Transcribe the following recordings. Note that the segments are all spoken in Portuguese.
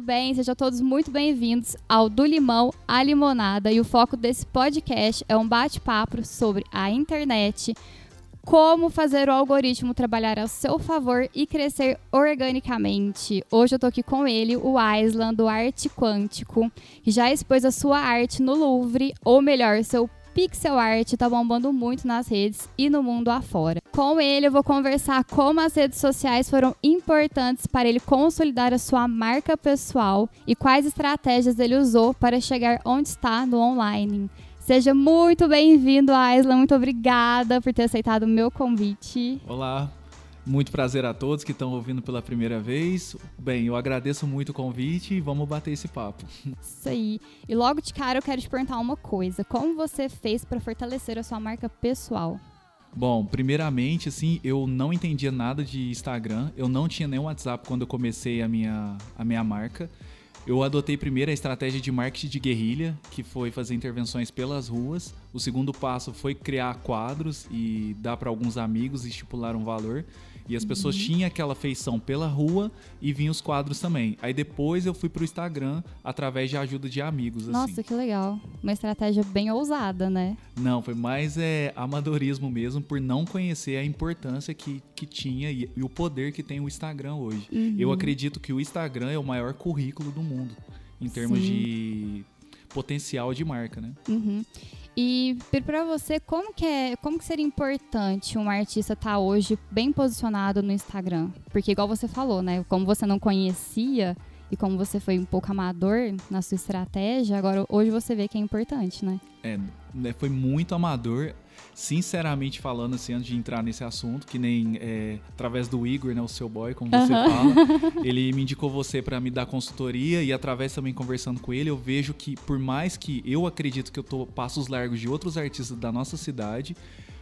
tudo bem? Sejam todos muito bem-vindos ao Do Limão à Limonada. E o foco desse podcast é um bate-papo sobre a internet, como fazer o algoritmo trabalhar ao seu favor e crescer organicamente. Hoje eu tô aqui com ele, o Aislan, do Arte Quântico, que já expôs a sua arte no Louvre, ou melhor, seu pixel art tá bombando muito nas redes e no mundo afora. Com ele eu vou conversar como as redes sociais foram importantes para ele consolidar a sua marca pessoal e quais estratégias ele usou para chegar onde está no online. Seja muito bem-vindo, Aislan. Muito obrigada por ter aceitado o meu convite. Olá, muito prazer a todos que estão ouvindo pela primeira vez. Bem, eu agradeço muito o convite e vamos bater esse papo. Isso aí. E logo de cara eu quero te perguntar uma coisa: como você fez para fortalecer a sua marca pessoal? Bom, primeiramente, assim, eu não entendia nada de Instagram, eu não tinha nenhum WhatsApp quando eu comecei a minha, a minha marca. Eu adotei primeiro a estratégia de marketing de guerrilha, que foi fazer intervenções pelas ruas. O segundo passo foi criar quadros e dar para alguns amigos e estipular um valor. E as pessoas uhum. tinham aquela feição pela rua e vinham os quadros também. Aí depois eu fui pro Instagram através de ajuda de amigos. Assim. Nossa, assim. que legal. Uma estratégia bem ousada, né? Não, foi mais é, amadorismo mesmo, por não conhecer a importância que, que tinha e, e o poder que tem o Instagram hoje. Uhum. Eu acredito que o Instagram é o maior currículo do mundo em termos Sim. de potencial de marca, né? Uhum. E para você, como que é, como que seria importante um artista estar tá hoje bem posicionado no Instagram? Porque igual você falou, né? Como você não conhecia e como você foi um pouco amador na sua estratégia, agora hoje você vê que é importante, né? É, né, foi muito amador sinceramente falando, assim, antes de entrar nesse assunto, que nem é, através do Igor, né, o seu boy, como você fala, ele me indicou você para me dar consultoria e através também conversando com ele, eu vejo que por mais que eu acredito que eu tô passos largos de outros artistas da nossa cidade,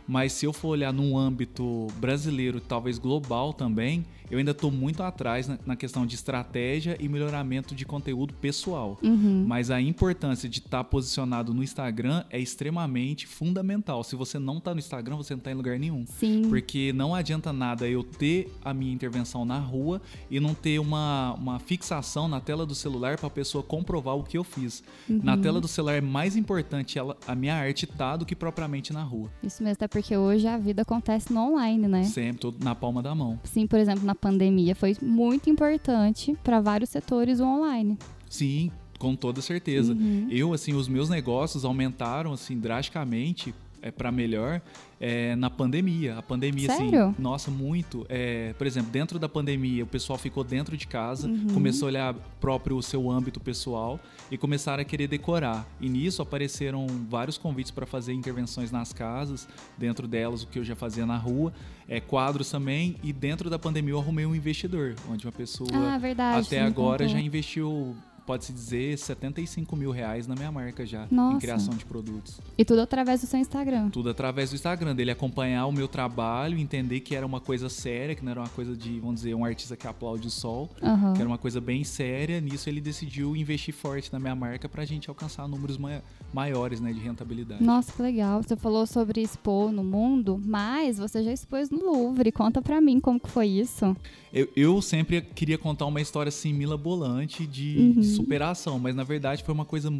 mas se eu for olhar num âmbito brasileiro, talvez global também, eu ainda estou muito atrás na, na, questão de estratégia e melhoramento de conteúdo pessoal. Uhum. Mas a importância de estar tá posicionado no Instagram é extremamente fundamental. Se você não está no Instagram, você não está em lugar nenhum. Sim. Porque não adianta nada eu ter a minha intervenção na rua e não ter uma, uma fixação na tela do celular para a pessoa comprovar o que eu fiz. Uhum. Na tela do celular é mais importante ela, a minha arte estar tá do que propriamente na rua. Isso mesmo, até porque hoje a vida acontece no online, né? Sempre, tudo na palma da mão. Sim, por exemplo, na pandemia foi muito importante para vários setores online. Sim, com toda certeza. Uhum. Eu, assim, os meus negócios aumentaram, assim, drasticamente é, para melhor é, na pandemia. A pandemia, assim, Sério? assim, nossa, muito. É, por exemplo, dentro da pandemia, o pessoal ficou dentro de casa, uhum. começou a olhar próprio o seu âmbito pessoal e começaram a querer decorar. E nisso apareceram vários convites para fazer intervenções nas casas, dentro delas o que eu já fazia na rua, é, quadros também. E dentro da pandemia eu arrumei um investidor, onde uma pessoa ah, verdade, até agora já investiu pode-se dizer, 75 mil reais na minha marca já, Nossa. em criação de produtos. E tudo através do seu Instagram? Tudo através do Instagram, dele acompanhar o meu trabalho, entender que era uma coisa séria, que não era uma coisa de, vamos dizer, um artista que aplaude o sol, uhum. que era uma coisa bem séria. Nisso ele decidiu investir forte na minha marca pra gente alcançar números maiores, né, de rentabilidade. Nossa, que legal. Você falou sobre expor no mundo, mas você já expôs no Louvre. Conta pra mim como que foi isso. Eu, eu sempre queria contar uma história assim, Mila Bolante, de uhum. superação, mas na verdade foi uma coisa,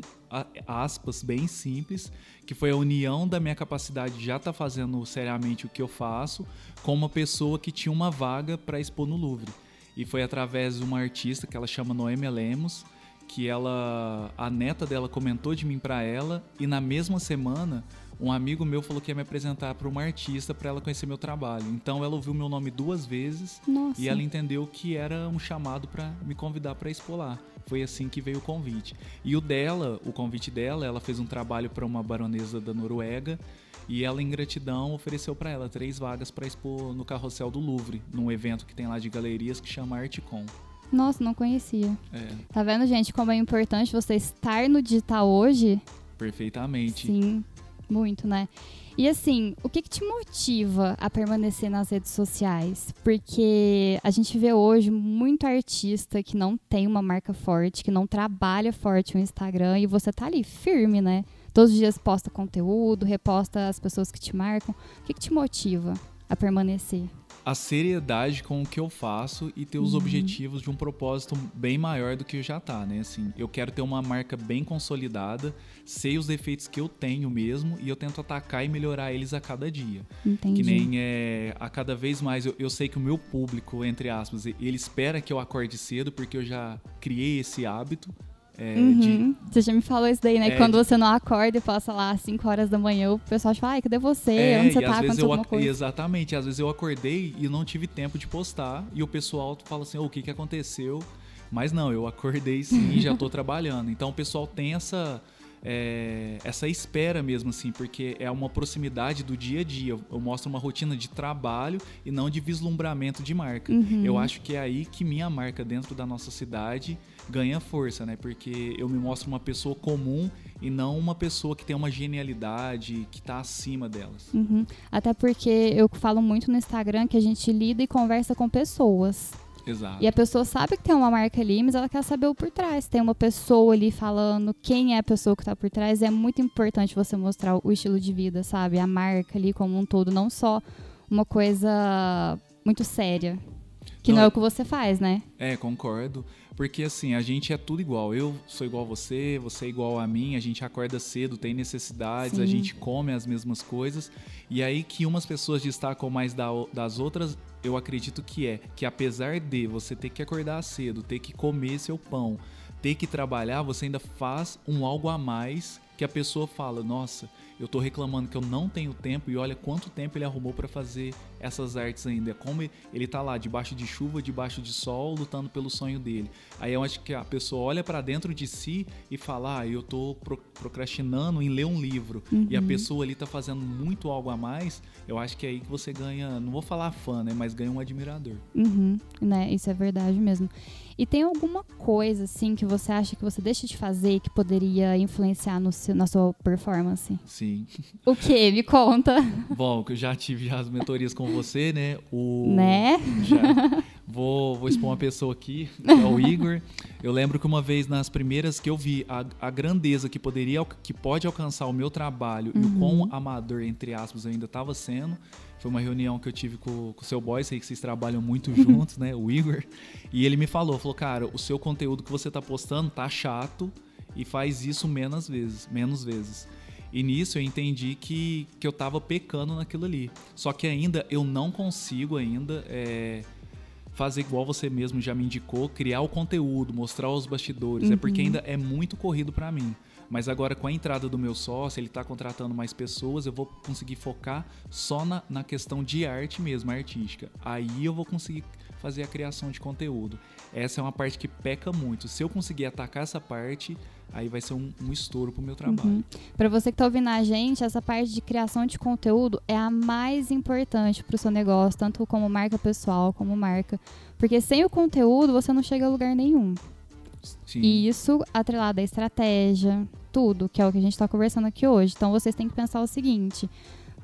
aspas, bem simples, que foi a união da minha capacidade de já estar tá fazendo seriamente o que eu faço, com uma pessoa que tinha uma vaga para expor no Louvre. E foi através de uma artista que ela chama Noêmia Lemos, que ela, a neta dela comentou de mim para ela, e na mesma semana um amigo meu falou que ia me apresentar para uma artista para ela conhecer meu trabalho. Então ela ouviu meu nome duas vezes Nossa. e ela entendeu que era um chamado para me convidar para expor lá. Foi assim que veio o convite. E o dela, o convite dela, ela fez um trabalho para uma baronesa da Noruega e ela, em gratidão, ofereceu para ela três vagas para expor no carrossel do Louvre, num evento que tem lá de galerias que chama Artcom. Nossa, não conhecia. É. Tá vendo, gente, como é importante você estar no digital hoje? Perfeitamente. Sim. Muito, né? E assim, o que, que, te motiva a permanecer nas redes sociais? Porque a gente vê hoje muito artista que não tem uma marca forte, que não trabalha forte no Instagram e você tá ali firme, né? Todos os dias posta conteúdo, reposta as pessoas que te marcam. O que, que te motiva a permanecer? A seriedade com o que eu faço e ter os Uhum. objetivos de um propósito bem maior do que já tá, né? Assim, eu quero ter uma marca bem consolidada, sei os defeitos que eu tenho mesmo e eu tento atacar e melhorar eles a cada dia. Entendi. Que nem é, a cada vez mais eu, eu sei que o meu público, entre aspas, ele espera que eu acorde cedo porque eu já criei esse hábito é, de Uhum. Você já me falou isso daí, né? É, que quando de- você não acorda e passa lá às 5 horas da manhã, o pessoal fala, ai, cadê você? É, Onde você tá? Aconteceu eu alguma coisa? Exatamente, às vezes eu acordei e não tive tempo de postar e o pessoal fala assim, "Ô, o que que aconteceu? Mas não, eu acordei sim e já tô trabalhando. Então o pessoal tem essa é, essa espera mesmo assim, porque é uma proximidade do dia a dia. Eu, mostro uma rotina de trabalho e não de vislumbramento de marca. Uhum. Eu acho que é aí que minha marca dentro da nossa cidade ganha força, né? Porque eu me mostro uma pessoa comum e não uma pessoa que tem uma genialidade, que tá acima delas. Uhum. Até porque eu falo muito no Instagram que a gente lida e conversa com pessoas. Exato. E a pessoa sabe que tem uma marca ali, mas ela quer saber o por trás. Tem uma pessoa ali falando quem é a pessoa que tá por trás. É muito importante você mostrar o estilo de vida, sabe? A marca ali como um todo, não só uma coisa muito séria. Que não, Não, é o que você faz, né? É, concordo. Porque assim, a gente é tudo igual. Eu sou igual a você, você é igual a mim, a gente acorda cedo, tem necessidades, a Sim. gente come as mesmas coisas. E aí que umas pessoas destacam mais da- das outras, eu acredito que é que apesar de você ter que acordar cedo, ter que comer seu pão, ter que trabalhar, você ainda faz um algo a mais que a pessoa fala, nossa, eu tô reclamando que eu não tenho tempo e olha quanto tempo ele arrumou para fazer essas artes ainda. Como ele tá lá debaixo de chuva, debaixo de sol, lutando pelo sonho dele. Aí eu acho que a pessoa olha para dentro de si e fala: "Ah, eu tô pro- procrastinando em ler um livro". E a pessoa ali tá fazendo muito algo a mais. Eu acho que é aí que você ganha, não vou falar fã, né, mas ganha um admirador. Uhum, né? Isso é verdade mesmo. E tem alguma coisa, assim, que você acha que você deixa de fazer e que poderia influenciar no seu, na sua performance? Sim. O que? Me conta. Bom, que eu já tive já as mentorias com você, né? O Né? Já. Vou, vou expor uma pessoa aqui, é o Igor. Eu lembro que uma vez nas primeiras que eu vi a, a grandeza que poderia, que pode alcançar o meu trabalho e o quão amador, entre aspas, eu ainda estava sendo. Foi uma reunião que eu tive com, com o seu boy, sei que vocês trabalham muito juntos, né? O Igor. E ele me falou, falou, cara, o seu conteúdo que você tá postando tá chato e faz isso menos vezes, menos vezes. E nisso eu entendi que, que eu tava pecando naquilo ali. Só que ainda eu não consigo ainda é, fazer igual você mesmo já me indicou, criar o conteúdo, mostrar os bastidores. É porque ainda é muito corrido pra mim. Mas agora com a entrada do meu sócio, ele tá contratando mais pessoas, eu vou conseguir focar só na, na questão de arte mesmo, artística. Aí eu vou conseguir fazer a criação de conteúdo. Essa é uma parte que peca muito. Se eu conseguir atacar essa parte, aí vai ser um, um estouro pro meu trabalho. Uhum. Pra você que tá ouvindo a gente, essa parte de criação de conteúdo é a mais importante pro seu negócio, tanto como marca pessoal, como marca. Porque sem o conteúdo, você não chega a lugar nenhum. Sim. E isso atrelado à estratégia, tudo, que é o que a gente está conversando aqui hoje. Então vocês têm que pensar o seguinte: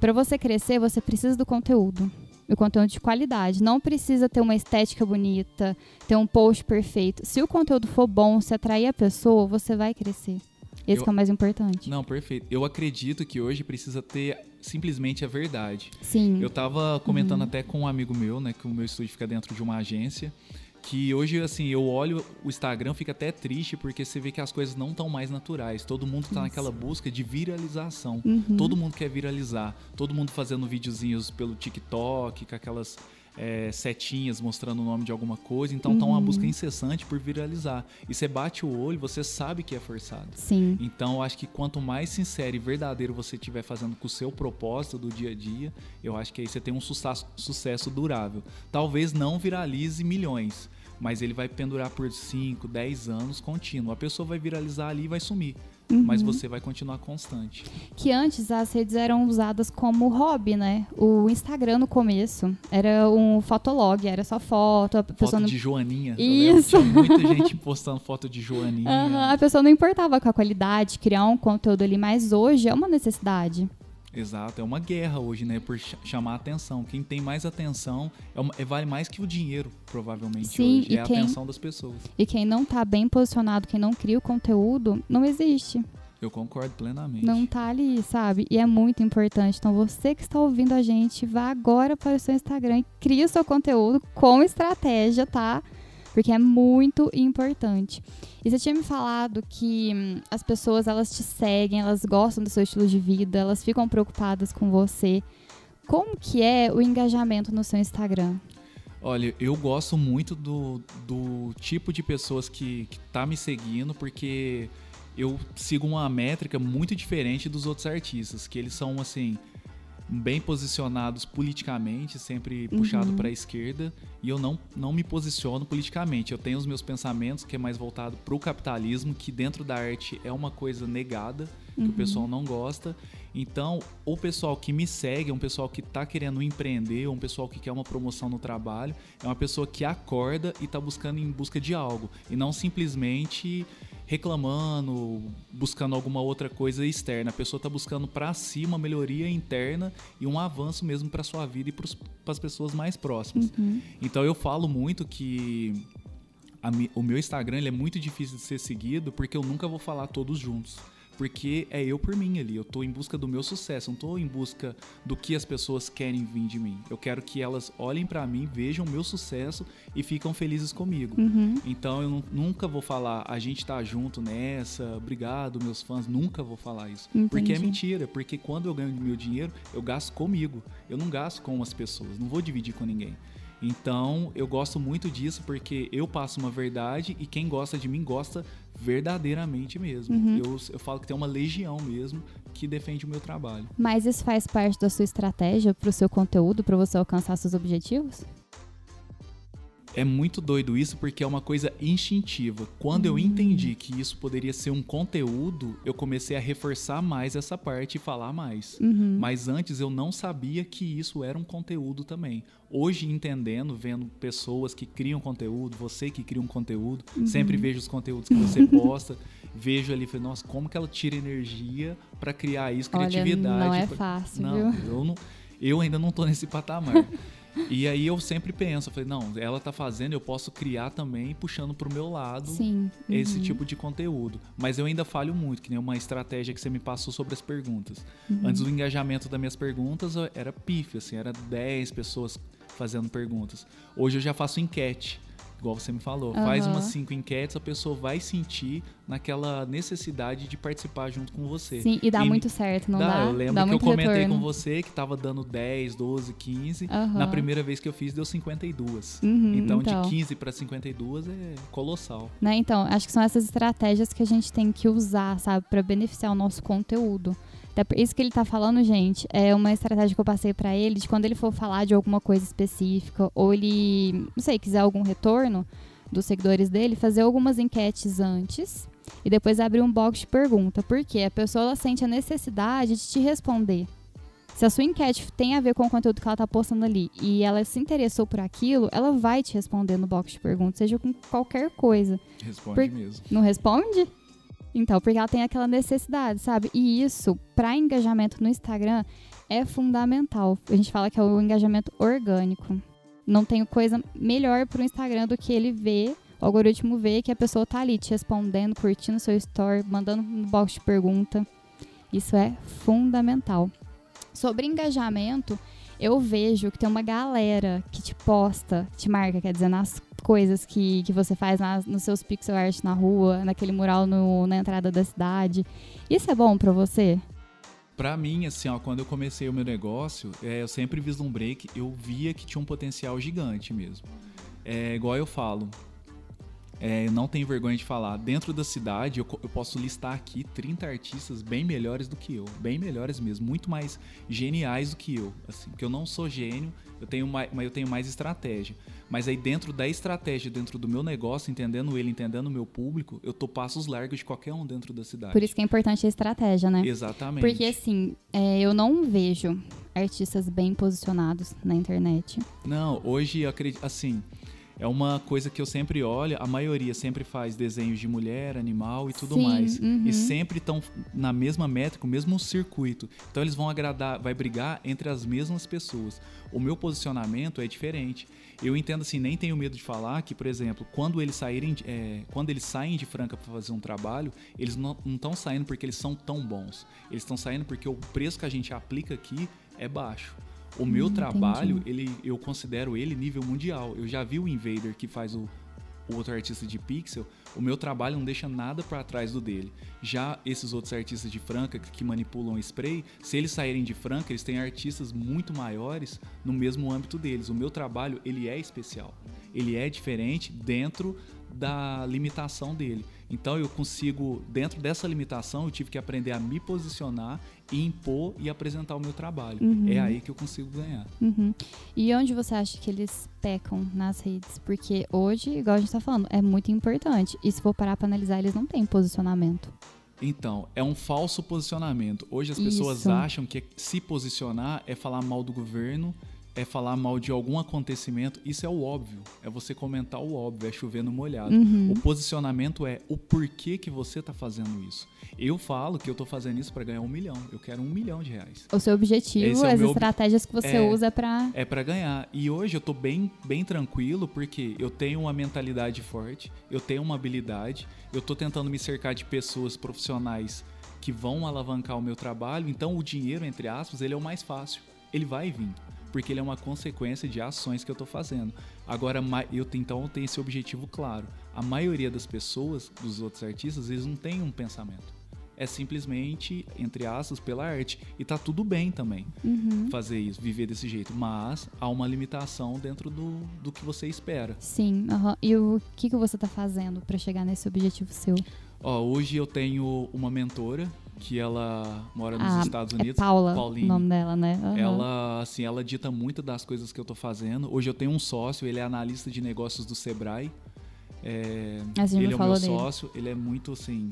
para você crescer, você precisa do conteúdo. O conteúdo de qualidade. Não precisa ter uma estética bonita, ter um post perfeito. Se o conteúdo for bom, se atrair a pessoa, você vai crescer. Esse Eu- que é o mais importante. Não, perfeito. Eu acredito que hoje precisa ter simplesmente a verdade. Sim. Eu tava comentando Uhum. até com um amigo meu, né, que o meu estúdio fica dentro de uma agência, que hoje, assim, eu olho o Instagram, fica até triste, porque você vê que as coisas não estão mais naturais. Todo mundo tá naquela busca de viralização. Uhum. Todo mundo quer viralizar. Todo mundo fazendo videozinhos pelo TikTok, com aquelas é, setinhas mostrando o nome de alguma coisa. Então tá uma Uhum. busca incessante por viralizar. E você bate o olho, você sabe que é forçado. Sim. Então, eu acho que quanto mais sincero e verdadeiro você estiver fazendo com o seu propósito do dia a dia, eu acho que aí você tem um sucesso, sucesso durável. Talvez não viralize milhões, mas ele vai pendurar por 5, 10 anos contínuo. A pessoa vai viralizar ali e vai sumir, mas Uhum. você vai continuar constante. Que antes as redes eram usadas como hobby, né? O Instagram no começo era um fotolog, era só foto, a pessoa Foto não de Joaninha. Isso. Tinha muita gente postando foto de Joaninha. Aham, a pessoa não importava com a qualidade, criar um conteúdo ali, mas hoje é uma necessidade. Exato, é uma guerra hoje, né? Por ch- chamar a atenção. Quem tem mais atenção é uma- é- vale mais que o dinheiro, provavelmente, Sim, hoje. e É a quem- atenção das pessoas. E quem não tá bem posicionado, quem não cria o conteúdo, não existe. Eu concordo plenamente. Não tá ali, sabe? E é muito importante. Então, você que está ouvindo a gente, vá agora para o seu Instagram e crie o seu conteúdo com estratégia, tá? Porque é muito importante. E você tinha me falado que hum, as pessoas, elas te seguem, elas gostam do seu estilo de vida, elas ficam preocupadas com você. Como que é o engajamento no seu Instagram? Olha, eu gosto muito do, do tipo de pessoas que, que tá me seguindo, porque eu sigo uma métrica muito diferente dos outros artistas, que eles são assim bem posicionados politicamente, sempre puxado uhum. para a esquerda, e eu não, não me posiciono politicamente. Eu tenho os meus pensamentos que é mais voltado para o capitalismo, que dentro da arte é uma coisa negada, que uhum. o pessoal não gosta. Então, o pessoal que me segue é um pessoal que está querendo empreender, um pessoal que quer uma promoção no trabalho, é uma pessoa que acorda e está buscando em busca de algo, e não simplesmente reclamando, buscando alguma outra coisa externa. A pessoa está buscando para si uma melhoria interna e um avanço mesmo para sua vida e para as pessoas mais próximas. Uhum. Então eu falo muito que a, o meu Instagram é muito difícil de ser seguido porque eu nunca vou falar todos juntos porque é eu por mim ali. Eu tô em busca do meu sucesso, não tô em busca do que as pessoas querem vir de mim. Eu quero que elas olhem para mim, vejam o meu sucesso e ficam felizes comigo. Uhum. Então eu nunca vou falar, a gente tá junto nessa, obrigado, meus fãs, nunca vou falar isso. Entendi. Porque é mentira, porque quando eu ganho meu dinheiro, eu gasto comigo. Eu não gasto com as pessoas, não vou dividir com ninguém. Então, eu gosto muito disso porque eu passo uma verdade e quem gosta de mim gosta verdadeiramente mesmo. Uhum. Eu, eu falo que tem uma legião mesmo que defende o meu trabalho. Mas isso faz parte da sua estratégia para o seu conteúdo, para você alcançar seus objetivos? É muito doido isso porque é uma coisa instintiva. Quando eu entendi que isso poderia ser um conteúdo, eu comecei a reforçar mais essa parte e falar mais. Uhum. Mas antes eu não sabia que isso era um conteúdo também. Hoje, entendendo, vendo pessoas que criam conteúdo, você que cria um conteúdo, uhum. sempre vejo os conteúdos que você posta, vejo ali, falei, nossa, como que ela tira energia para criar isso, criatividade. Olha, não é fácil, não, viu? Eu, não, eu ainda não tô nesse patamar. E aí eu sempre penso, eu falei, não, ela tá fazendo, eu posso criar também, puxando pro meu lado Sim. Uhum. esse tipo de conteúdo. Mas eu ainda falho muito, que nem uma estratégia que você me passou sobre as perguntas. Uhum. Antes o engajamento das minhas perguntas era pif, assim, era 10 pessoas fazendo perguntas. Hoje eu já faço enquete igual você me falou. Uhum. Faz umas cinco enquetes, a pessoa vai sentir naquela necessidade de participar junto com você. Sim, e dá e muito certo, não dá? dá? Eu lembro dá que eu comentei retorno. com você que tava dando 10, 12, 15. Uhum. Na primeira vez que eu fiz, deu 52. Uhum, então, então, de 15 para 52 é colossal. Né? Então, acho que são essas estratégias que a gente tem que usar, sabe, para beneficiar o nosso conteúdo. Isso que ele tá falando, gente, é uma estratégia que eu passei para ele de quando ele for falar de alguma coisa específica ou ele, não sei, quiser algum retorno dos seguidores dele, fazer algumas enquetes antes e depois abrir um box de pergunta. Porque a pessoa sente a necessidade de te responder. Se a sua enquete tem a ver com o conteúdo que ela tá postando ali e ela se interessou por aquilo, ela vai te responder no box de perguntas, seja com qualquer coisa. Responde por... mesmo. Não responde? Então, porque ela tem aquela necessidade, sabe? E isso, para engajamento no Instagram, é fundamental. A gente fala que é o engajamento orgânico. Não tem coisa melhor para o Instagram do que ele ver, o algoritmo ver que a pessoa tá ali te respondendo, curtindo seu story, mandando no box de pergunta. Isso é fundamental. Sobre engajamento, eu vejo que tem uma galera que te posta, te marca, quer dizer, nas coisas que, que você faz nas, nos seus pixel art na rua, naquele mural no, na entrada da cidade. Isso é bom para você? Para mim, assim, ó, quando eu comecei o meu negócio, é, eu sempre vislumbrei que eu via que tinha um potencial gigante mesmo. É igual eu falo, é, eu não tenho vergonha de falar. Dentro da cidade, eu, eu, posso listar aqui 30 artistas bem melhores do que eu. Bem melhores mesmo. Muito mais geniais do que eu. Assim, porque eu não sou gênio, eu tenho, mais, eu tenho mais estratégia. Mas aí dentro da estratégia, dentro do meu negócio, entendendo ele, entendendo o meu público, eu tô passos largos de qualquer um dentro da cidade. Por isso que é importante a estratégia, né? Exatamente. Porque assim, é, eu não vejo artistas bem posicionados na internet. Não, hoje eu acredito, assim, é uma coisa que eu sempre olho, a maioria sempre faz desenhos de mulher, animal e tudo Sim, mais. uhum. E sempre estão na mesma métrica, o mesmo circuito. Então eles vão agradar, vai brigar entre as mesmas pessoas. O meu posicionamento é diferente. Eu entendo assim, nem tenho medo de falar que, por exemplo, quando eles saírem, é, quando eles saem de Franca para fazer um trabalho, eles não estão saindo porque eles são tão bons. Eles estão saindo porque o preço que a gente aplica aqui é baixo. O meu Hum, trabalho, entendi. ele, eu considero ele nível mundial. Eu já vi o Invader que faz o, o outro artista de pixel, o meu trabalho não deixa nada para trás do dele. Já esses outros artistas de Franca que, que manipulam spray, se eles saírem de Franca, eles têm artistas muito maiores no mesmo âmbito deles. O meu trabalho, ele é especial. Ele é diferente dentro da limitação dele. Então eu consigo, dentro dessa limitação, eu tive que aprender a me posicionar e impor e apresentar o meu trabalho. Uhum. É aí que eu consigo ganhar. Uhum. E onde você acha que eles pecam nas redes? Porque hoje, igual a gente tá falando, é muito importante. E se for parar pra analisar, eles não têm posicionamento. Então, é um falso posicionamento. Hoje as pessoas Isso. acham que se posicionar é falar mal do governo, é falar mal de algum acontecimento. Isso é o óbvio. É você comentar o óbvio, é chover no molhado. Uhum. O posicionamento é o porquê que você está fazendo isso. Eu falo que eu estou fazendo isso para ganhar um milhão. Eu quero um milhão de reais. O seu objetivo, Esse é as ob- estratégias que você É. usa pra. É para ganhar. E hoje eu tô bem, bem tranquilo porque eu tenho uma mentalidade forte, eu tenho uma habilidade, eu tô tentando me cercar de pessoas profissionais que vão alavancar o meu trabalho. Então o dinheiro, entre aspas, ele é o mais fácil. Ele vai vir, porque ele é uma consequência de ações que eu tô fazendo. Agora eu então eu tenho esse objetivo claro. A maioria das pessoas, dos outros artistas, eles não têm um pensamento. É simplesmente, entre aspas, pela arte. E tá tudo bem também Uhum. fazer isso, viver desse jeito. Mas há uma limitação dentro do, do que você espera. Sim, aham. E o que, que você tá fazendo pra chegar nesse objetivo seu? Ó, hoje eu tenho uma mentora que ela mora nos Ah, Estados É Unidos. Paula, Pauline. o nome dela, né? Aham. Ela, assim, ela dita muito das coisas que eu tô fazendo. Hoje eu tenho um sócio, ele é analista de negócios do Sebrae. É, ele é o meu dele. sócio, ele é muito assim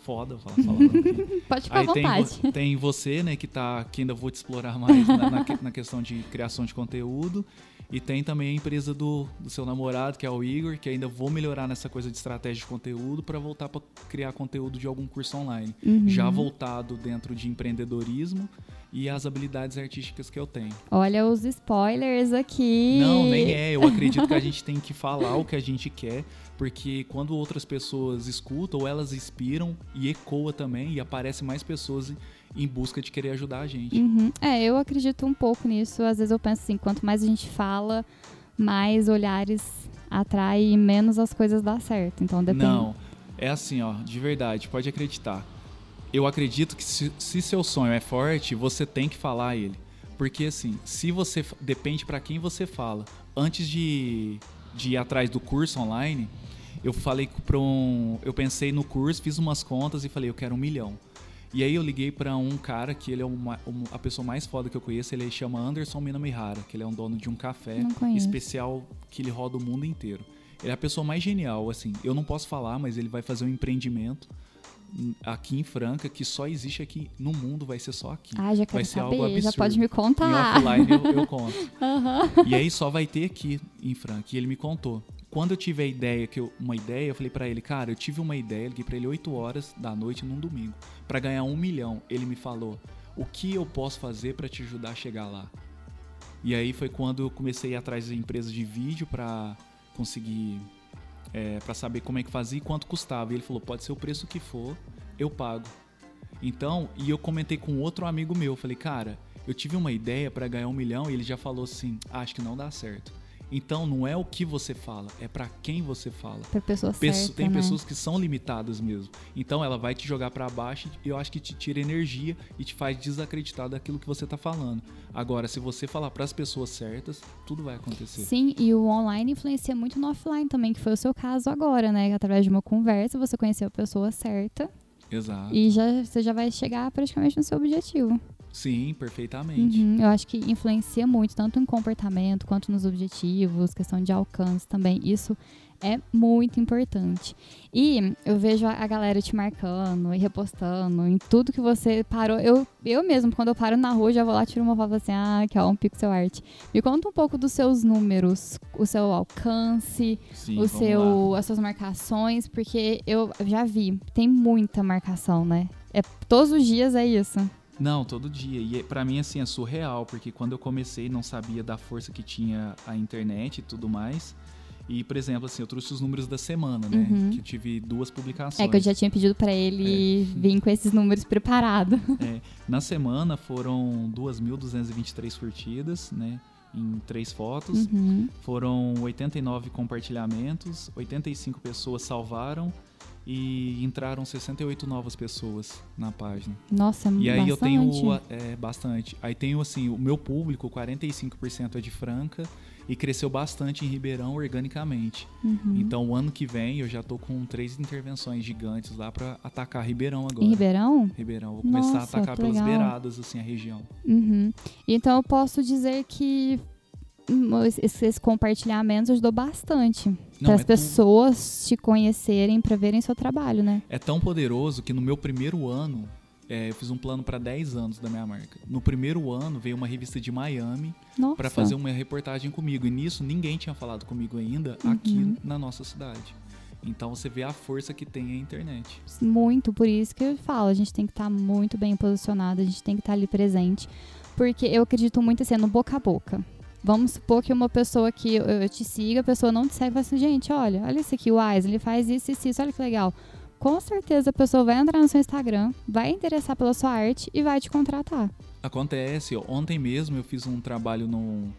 foda, falar palavrão aqui. Pode ficar à Aí tem, vontade. vo- tem você, né, que tá. que ainda vou te explorar mais na, na na questão de criação de conteúdo. E tem também a empresa do, do seu namorado, que é o Igor, que ainda vou melhorar nessa coisa de estratégia de conteúdo para voltar para criar conteúdo de algum curso online. Uhum. Já voltado dentro de empreendedorismo e as habilidades artísticas que eu tenho. Olha os spoilers aqui. Não, nem é. Eu acredito que a gente tem que falar o que a gente quer, porque quando outras pessoas escutam, ou elas inspiram e ecoa também, e aparecem mais pessoas em- busca de querer ajudar a gente. Uhum. É, eu acredito um pouco nisso. Às vezes eu penso assim, quanto mais a gente fala, mais olhares atrai e menos as coisas dão certo. Então depende. Não, é assim, ó, de verdade, pode acreditar. Eu acredito que se, se seu sonho é forte, você tem que falar ele. Porque assim, se você depende para quem você fala. Antes de, de ir atrás do curso online, eu falei para um, eu pensei no curso, fiz umas contas e falei, eu quero um milhão. E aí eu liguei para um cara que ele é uma, um- a pessoa mais foda que eu conheço, ele chama Anderson Minamihara, que ele é um dono de um café especial que ele roda o mundo inteiro. Ele é a pessoa mais genial, assim. Eu não posso falar, mas ele vai fazer um empreendimento aqui em Franca que só existe aqui no mundo, vai ser só aqui. Ah, já quero vai ser algo saber. Já absurdo. pode me Em contar. offline eu, eu conto. Aham. E aí só vai ter aqui em Franca. E ele me contou. Quando eu tive a ideia, que eu, uma ideia, eu falei pra ele, cara, eu tive uma ideia, liguei pra ele 8 horas da noite num domingo, pra ganhar um milhão. Ele me falou, o que eu posso fazer pra te ajudar a chegar lá? E aí foi quando eu comecei a ir atrás de empresas de vídeo pra conseguir, é, para saber como é que fazia e quanto custava. E ele falou, pode ser o preço que for, eu pago. Então, e eu comentei com outro amigo meu, falei, cara, eu tive uma ideia pra ganhar um milhão e ele já falou assim, "Ah, acho que não dá certo. Então, não é o que você fala, é pra quem você fala. Pra pessoa Pesso- certa, tem né? pessoas que são limitadas mesmo. Então ela vai te jogar pra baixo e eu acho que te tira energia e te faz desacreditar daquilo que você tá falando. Agora, se você falar pras pessoas certas, tudo vai acontecer. Sim, e o online influencia muito no offline também, que foi o seu caso agora, né? Através de uma conversa, você conheceu a pessoa certa Exato. e já, você já vai chegar praticamente no seu objetivo. Sim, perfeitamente. Uhum, Eu acho que influencia muito, tanto em comportamento quanto nos objetivos, questão de alcance também. Isso é muito importante. E eu vejo a galera te marcando e repostando em tudo que você parou. Eu, eu mesmo, quando eu paro na rua, já vou lá, tiro uma foto assim, ah, que é um pixel art. Me conta um pouco dos seus números, o seu alcance, Sim, o seu, lá. as suas marcações, porque eu já vi, tem muita marcação, né? É, todos os dias é isso. Não, todo dia. E é- pra mim, assim, é surreal, porque quando eu comecei, não sabia da força que tinha a internet e tudo mais. E, por exemplo, assim, eu trouxe os números da semana, né? Uhum. Que eu tive duas publicações. É que eu já tinha pedido pra ele vir com esses números preparados. É, na semana foram 2.223 curtidas, né? Em três fotos. Uhum. Foram 89 compartilhamentos, 85 pessoas salvaram e entraram 68 novas pessoas na página. Nossa, E aí eu tenho bastante. é, bastante. Aí tenho assim, o meu público, 45% é de Franca e cresceu bastante em Ribeirão organicamente. Uhum. Então o ano que vem eu já tô com três intervenções gigantes lá pra atacar Ribeirão agora. Em Ribeirão? Ribeirão, vou começar Nossa, a atacar pelas legal. beiradas assim a região. Uhum. Então eu posso dizer que hum, es- esses compartilhamentos ajudou bastante para as é pessoas te conhecerem, para verem seu trabalho, né? É tão poderoso que no meu primeiro ano, é, eu fiz um plano para 10 anos da minha marca. No primeiro ano veio uma revista de Miami para fazer uma reportagem comigo. E nisso ninguém tinha falado comigo ainda Uhum. aqui na nossa cidade. Então você vê a força que tem a internet. Muito, por isso que eu falo, a gente tem que estar muito bem posicionado, a gente tem que estar ali presente, porque eu acredito muito assim, no boca a boca. Vamos supor que uma pessoa que eu, eu te siga, a pessoa não te segue e fala assim, gente, olha, olha isso aqui, o Wise, ele faz isso, isso, isso, olha que legal. Com certeza a pessoa vai entrar no seu Instagram, vai interessar pela sua arte e vai te contratar. Acontece, ontem mesmo eu fiz um trabalho num,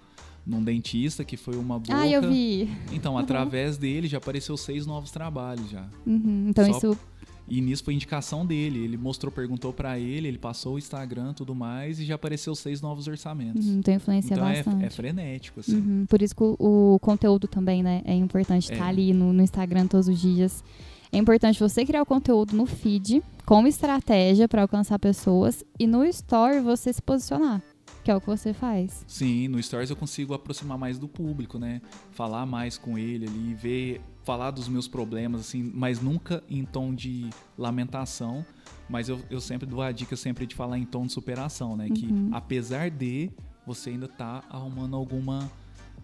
num dentista que foi uma boca. Ah, eu vi. Então, através dele já apareceu seis novos trabalhos já. Uhum, Então Só- isso E nisso foi indicação dele. Ele mostrou, perguntou pra ele, ele passou o Instagram tudo mais e já apareceu seis novos orçamentos. uhum, então influencia então é, bastante. é frenético, assim. Uhum, Por isso que o, o conteúdo também, né? É importante estar É. ali no, no Instagram todos os dias. É importante você criar o conteúdo no feed com estratégia para alcançar pessoas e no story você se posicionar, que é o que você faz. Sim, no Stories eu consigo aproximar mais do público, né? Falar mais com ele ali, ver, falar dos meus problemas, assim, mas nunca em tom de lamentação. Mas eu, eu sempre dou a dica sempre de falar em tom de superação, né? Que Uhum. apesar de, você ainda tá arrumando alguma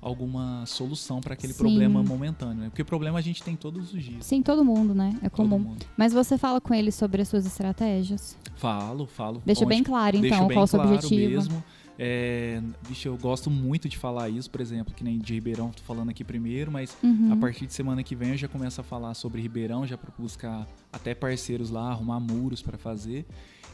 alguma solução para aquele Sim. problema momentâneo, né? Porque problema a gente tem todos os dias. Sim, todo mundo, né? É comum. Mas você fala com ele sobre as suas estratégias? Falo, falo. Deixa onde- bem claro, então, Deixo bem qual o seu objetivo. mesmo. É, vixe, eu gosto muito de falar isso, por exemplo, que nem de Ribeirão, tô falando aqui primeiro, mas Uhum. a partir de semana que vem eu já começo a falar sobre Ribeirão, já para buscar até parceiros lá, arrumar muros para fazer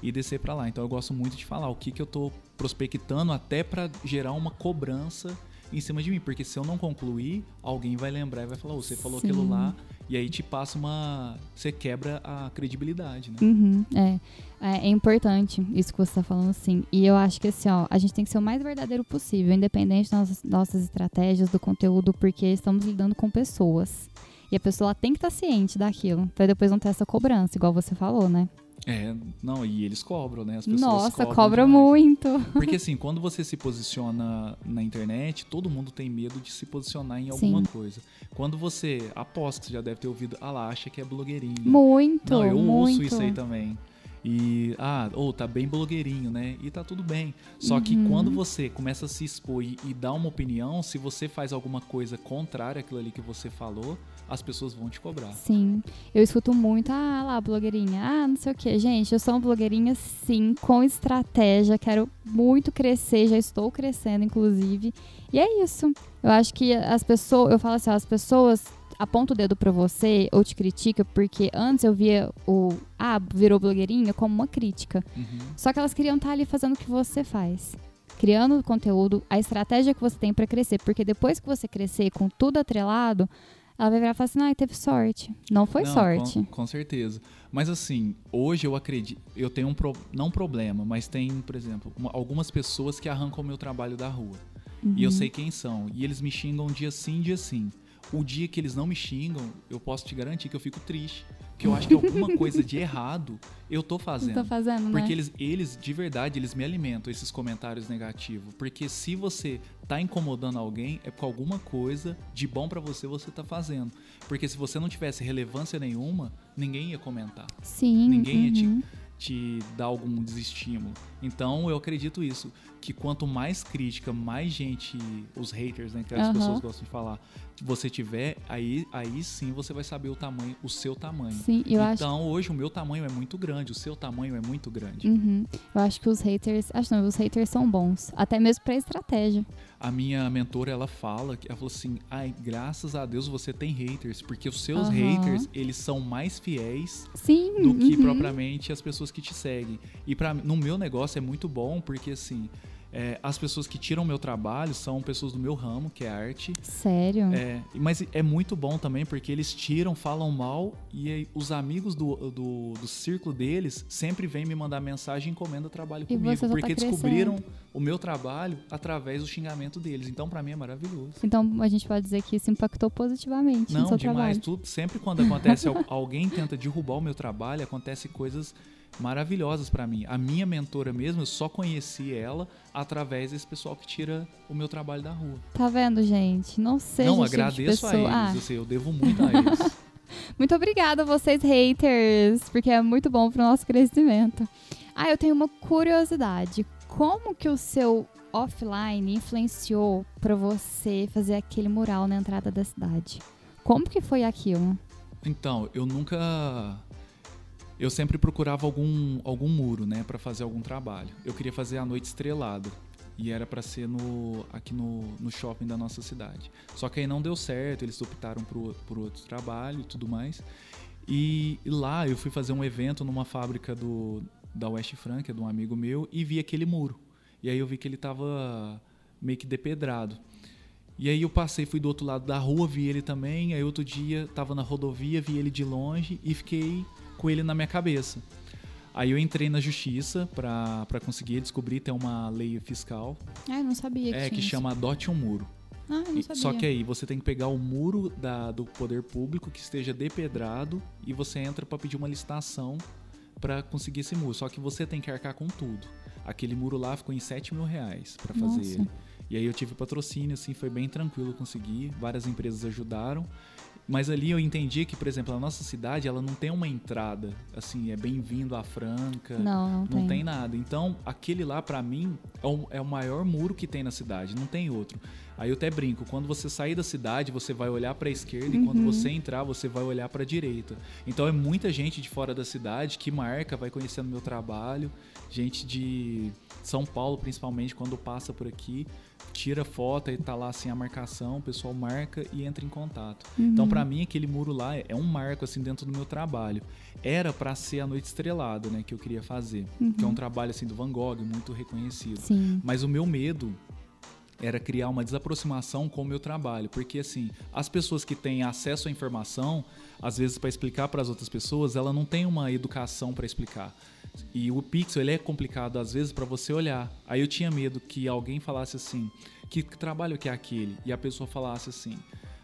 e descer para lá. Então eu gosto muito de falar o que, que eu tô prospectando até para gerar uma cobrança em cima de mim, porque se eu não concluir, alguém vai lembrar e vai falar, "Ô, você falou Sim. aquilo lá, e aí te passa uma, você quebra a credibilidade, né? Uhum, é. é. é importante isso que você está falando, sim. E eu acho que assim, ó, a gente tem que ser o mais verdadeiro possível, independente das nossas, nossas estratégias, do conteúdo, porque estamos lidando com pessoas. E a pessoa tem que estar ciente daquilo, pra depois não ter essa cobrança, igual você falou, né? É, não, e eles cobram, né? As pessoas Nossa, cobram cobra demais. muito. Porque assim, quando você se posiciona na internet, todo mundo tem medo de se posicionar em alguma Sim. coisa. Quando você, aposto que você já deve ter ouvido, ah lá, acha que é blogueirinho. Muito, Não, eu muito. ouço isso aí também. E, ah, ou tá bem blogueirinho, né? E tá tudo bem. Só que Uhum. quando você começa a se expor e, e dar uma opinião, se você faz alguma coisa contrária àquilo ali que você falou, as pessoas vão te cobrar. Sim, eu escuto muito, ah lá, blogueirinha, ah, não sei o que. Gente, eu sou uma blogueirinha, sim, com estratégia, quero muito crescer, já estou crescendo, inclusive. E é isso. Eu acho que as pessoas, eu falo assim, ó, as pessoas apontam o dedo pra você ou te criticam, porque antes eu via o, ah, virou blogueirinha como uma crítica. Uhum. Só que elas queriam estar ali fazendo o que você faz. Criando conteúdo, a estratégia que você tem pra crescer. Porque depois que você crescer com tudo atrelado, ela vai virar e falar assim, ai, teve sorte. Não foi Não, sorte. Com, com certeza. Mas assim, hoje eu acredito, eu tenho um pro, não problema, mas tem, por exemplo, uma- algumas pessoas que arrancam o meu trabalho da rua. E eu Uhum. sei quem são. E eles me xingam dia sim, dia sim. O dia que eles não me xingam, eu posso te garantir que eu fico triste. Porque eu acho que alguma coisa de errado eu tô fazendo. Tô fazendo, Porque né? eles, eles, de verdade, eles me alimentam, esses comentários negativos. Porque se você tá incomodando alguém, é porque alguma coisa de bom para você você tá fazendo. Porque se você não tivesse relevância nenhuma, ninguém ia comentar. Sim. Ninguém ia te, uhum. te dar algum desestímulo. Então eu acredito isso, que quanto mais crítica, mais gente, os haters, né, que as Aham. pessoas gostam de falar, você tiver, aí, aí sim você vai saber o tamanho, o seu tamanho. Sim, eu acho. então hoje o meu tamanho é muito grande, o seu tamanho é muito grande. Uhum. Eu acho que os haters. Acho não, os haters são bons. Até mesmo pra estratégia. A minha mentora, ela fala, que ela falou assim, ai, graças a Deus você tem haters, porque os seus Aham. haters, eles são mais fiéis Sim. do que uhum. propriamente as pessoas que te seguem. E para no meu negócio é muito bom, porque assim, é, as pessoas que tiram meu trabalho são pessoas do meu ramo, que é arte. Sério? É, mas é muito bom também porque eles tiram, falam mal e aí os amigos do, do, do círculo deles sempre vêm me mandar mensagem e encomenda trabalho E comigo. tá porque crescendo. descobriram o meu trabalho através do xingamento deles. Então, pra mim é maravilhoso. Então a gente pode dizer que isso impactou positivamente no Não, seu demais. trabalho. Tudo, sempre quando acontece, al- alguém tenta derrubar o meu trabalho, acontece coisas maravilhosas pra mim. A minha mentora mesmo, eu só conheci ela através desse pessoal que tira o meu trabalho da rua. Tá vendo, gente? Não seja Não, esse tipo agradeço a eles. Ah, assim, eu devo muito a eles. Muito obrigada a vocês, haters, porque é muito bom pro nosso crescimento. Ah, eu tenho uma curiosidade. Como que o seu offline influenciou pra você fazer aquele mural na entrada da cidade? Como que foi aquilo? Então, eu nunca. Eu sempre procurava algum, algum muro, né, Pra fazer algum trabalho. Eu queria fazer a noite estrelada. E era pra ser no, aqui no, no shopping da nossa cidade. Só que aí não deu certo, eles optaram por, por outro trabalho e tudo mais. E, e lá eu fui fazer um evento numa fábrica do, da West Franca, de um amigo meu, e vi aquele muro. E aí eu vi que ele tava meio que depedrado. E aí eu passei, fui do outro lado da rua, vi ele também. Aí outro dia tava na rodovia, vi ele de longe e fiquei com ele na minha cabeça. Aí eu entrei na justiça pra pra conseguir descobrir, tem uma lei fiscal Ah, eu não sabia que é, que tinha chama Adote um Muro. isso. Ah, eu não sabia. Só que aí você tem que pegar o muro da- do poder público que esteja depedrado e você entra pra pedir uma licitação pra conseguir esse muro. Só que você tem que arcar com tudo. Aquele muro lá ficou em 7 mil reais pra fazer Nossa. ele. E aí eu tive patrocínio, assim, foi bem tranquilo conseguir. Várias empresas ajudaram. Mas ali eu entendi que, por exemplo, a nossa cidade, ela não tem uma entrada, assim, é bem-vindo à Franca. Não, não tem. Não tem nada. Então, aquele lá, pra mim, é o, é o maior muro que tem na cidade. Não tem outro. Aí eu até brinco, quando você sair da cidade, você vai olhar pra esquerda e quando Uhum. você entrar, você vai olhar pra direita. Então é muita gente de fora da cidade que marca, vai conhecendo meu trabalho. Gente de São Paulo, principalmente, quando passa por aqui, tira foto e tá lá assim a marcação, o pessoal marca e entra em contato. Uhum. Então, pra mim, aquele muro lá é um marco assim dentro do meu trabalho. Era pra ser a noite estrelada, né, que eu queria fazer, que é um trabalho assim do Van Gogh, muito reconhecido. Sim. Mas o meu medo era criar uma desaproximação com o meu trabalho, porque assim, as pessoas que têm acesso à informação, às vezes para explicar para as outras pessoas, ela não tem uma educação para explicar. E o pixel ele é complicado às vezes para você olhar. Aí eu tinha medo que alguém falasse assim: "Que trabalho que é aquele?" E a pessoa falasse assim: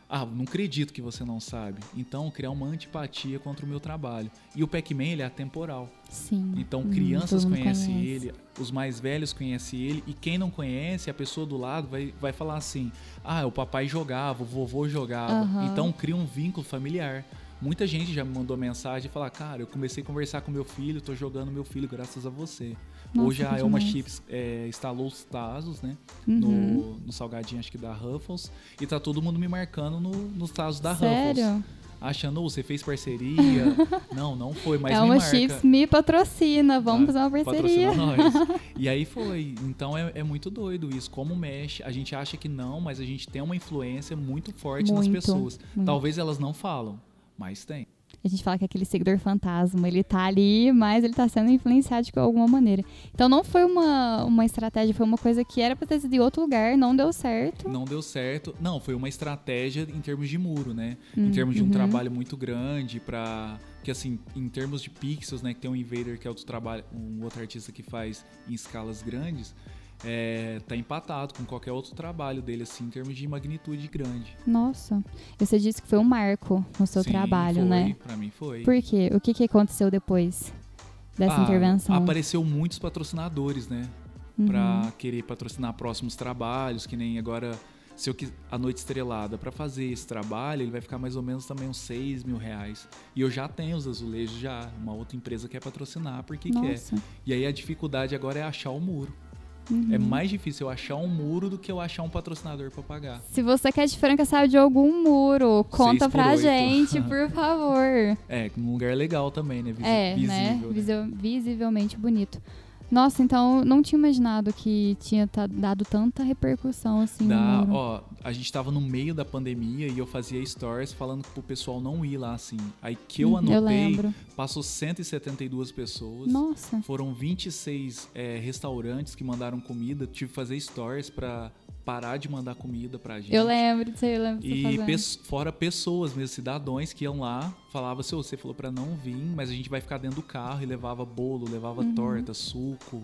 "Ah, não acredito que você não sabe". Então criar uma antipatia contra o meu trabalho. E o Pac-Man ele é atemporal. Sim. Então Hum, crianças conhecem conhece. ele, os mais velhos conhecem ele e quem não conhece, a pessoa do lado vai, vai falar assim: "Ah, o papai jogava, o vovô jogava". Aham. Então cria um vínculo familiar. Muita gente já me mandou mensagem e falar: "Cara, eu comecei a conversar com meu filho, tô jogando meu filho graças a você". Nossa, Hoje a Elma. Chips é, instalou os Tazos, né? Uhum. No, no salgadinho, acho que da Ruffles. E tá todo mundo me marcando no, nos Tazos da Ruffles. Sério? Achando, "Ô, você fez parceria. não, não foi, mas é me uma marca. Chips me patrocina, vamos Ah, fazer uma parceria. Patrocina nós. e aí foi. Então é, é muito doido isso. Como mexe, a gente acha que não, mas a gente tem uma influência muito forte nas Muito, pessoas. muito. Talvez elas não falam, mas tem. A gente fala que é aquele seguidor fantasma, ele tá ali, mas ele tá sendo influenciado de alguma maneira. Então não foi uma, uma estratégia, foi uma coisa que era pra ter sido em outro lugar, não deu certo. Não deu certo. Não, foi uma estratégia em termos de muro, né? Hum, em termos de um uhum. trabalho muito grande para que assim, em termos de pixels, né, que tem um Invader que é outro trabalho, um outro artista que faz em escalas grandes, é, tá empatado com qualquer outro trabalho dele, assim, em termos de magnitude grande. Nossa. E você disse que foi um marco no seu Sim, trabalho, foi, né? Pra mim foi. Por quê? O que, que aconteceu depois dessa Ah, intervenção? Apareceu muitos patrocinadores, né? Uhum. Pra querer patrocinar próximos trabalhos, que nem agora, se eu quis a Noite Estrelada, pra fazer esse trabalho, ele vai ficar mais ou menos também uns 6 mil reais. E eu já tenho os azulejos já, uma outra empresa quer patrocinar porque quer. Nossa. E aí a dificuldade agora é achar o muro. Uhum. É mais difícil eu achar um muro do que eu achar um patrocinador pra pagar. Se você quer de Franca, sabe de algum muro, conta pra oito. gente, por favor. É, num lugar legal também, né? Visi- é, né? visível, né? Visi- Visivelmente bonito. Nossa, então não tinha imaginado que tinha dado tanta repercussão assim muro. ó, a gente tava no meio da pandemia e eu fazia stories falando pro pessoal não ir lá assim. Aí que eu Hum, anotei, Eu lembro. passou 172 pessoas. Nossa. Foram 26 é, restaurantes que mandaram comida. Tive que fazer stories pra parar de mandar comida pra gente. Eu lembro disso aí, eu lembro E pes- fora pessoas mesmo, cidadãos que iam lá, falava se você falou pra não vir, mas a gente vai ficar dentro do carro e levava bolo, levava Uhum. torta, suco.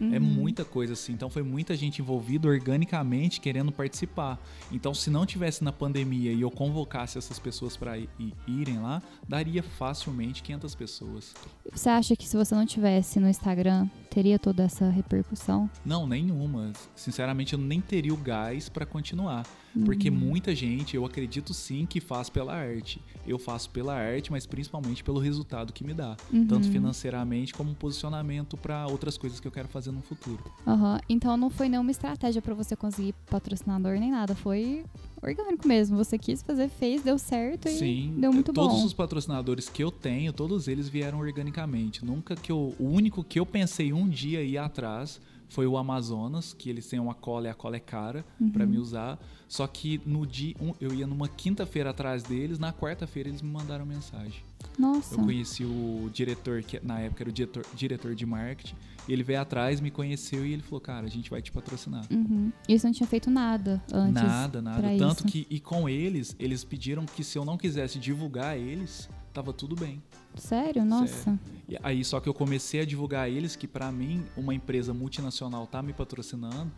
É muita coisa assim. Então foi muita gente envolvida organicamente querendo participar. Então se não tivesse na pandemia e eu convocasse essas pessoas para irem lá, daria facilmente 500 pessoas. Você acha que se você não tivesse no Instagram, teria toda essa repercussão? Não, nenhuma. Sinceramente, eu nem teria o gás para continuar. Porque Uhum. muita gente, eu acredito sim que faz pela arte. Eu faço pela arte, mas principalmente pelo resultado que me dá. Uhum. Tanto financeiramente como um posicionamento para outras coisas que eu quero fazer no futuro. Aham. Então não foi nenhuma estratégia pra você conseguir patrocinador nem nada. Foi orgânico mesmo. Você quis fazer, fez, deu certo e Sim, deu muito todos bom. os patrocinadores que eu tenho, todos eles vieram organicamente. Nunca que eu, o único que eu pensei um dia ir atrás foi o Amazonas, que eles têm uma cola e a cola é cara pra Uhum. me usar. Só que no dia, um- eu ia numa quinta-feira atrás deles, na quarta-feira eles me mandaram mensagem. Nossa. Eu conheci o diretor, que na época era o diretor, diretor de marketing, e ele veio atrás, me conheceu e ele falou: "Cara, a gente vai te patrocinar". Uhum. Isso não tinha feito nada antes. Nada, nada. Tanto isso. que, e com eles, eles pediram que se eu não quisesse divulgar eles, tava tudo bem. Sério? Nossa. E aí, só que eu comecei a divulgar eles que, pra mim, uma empresa multinacional tá me patrocinando.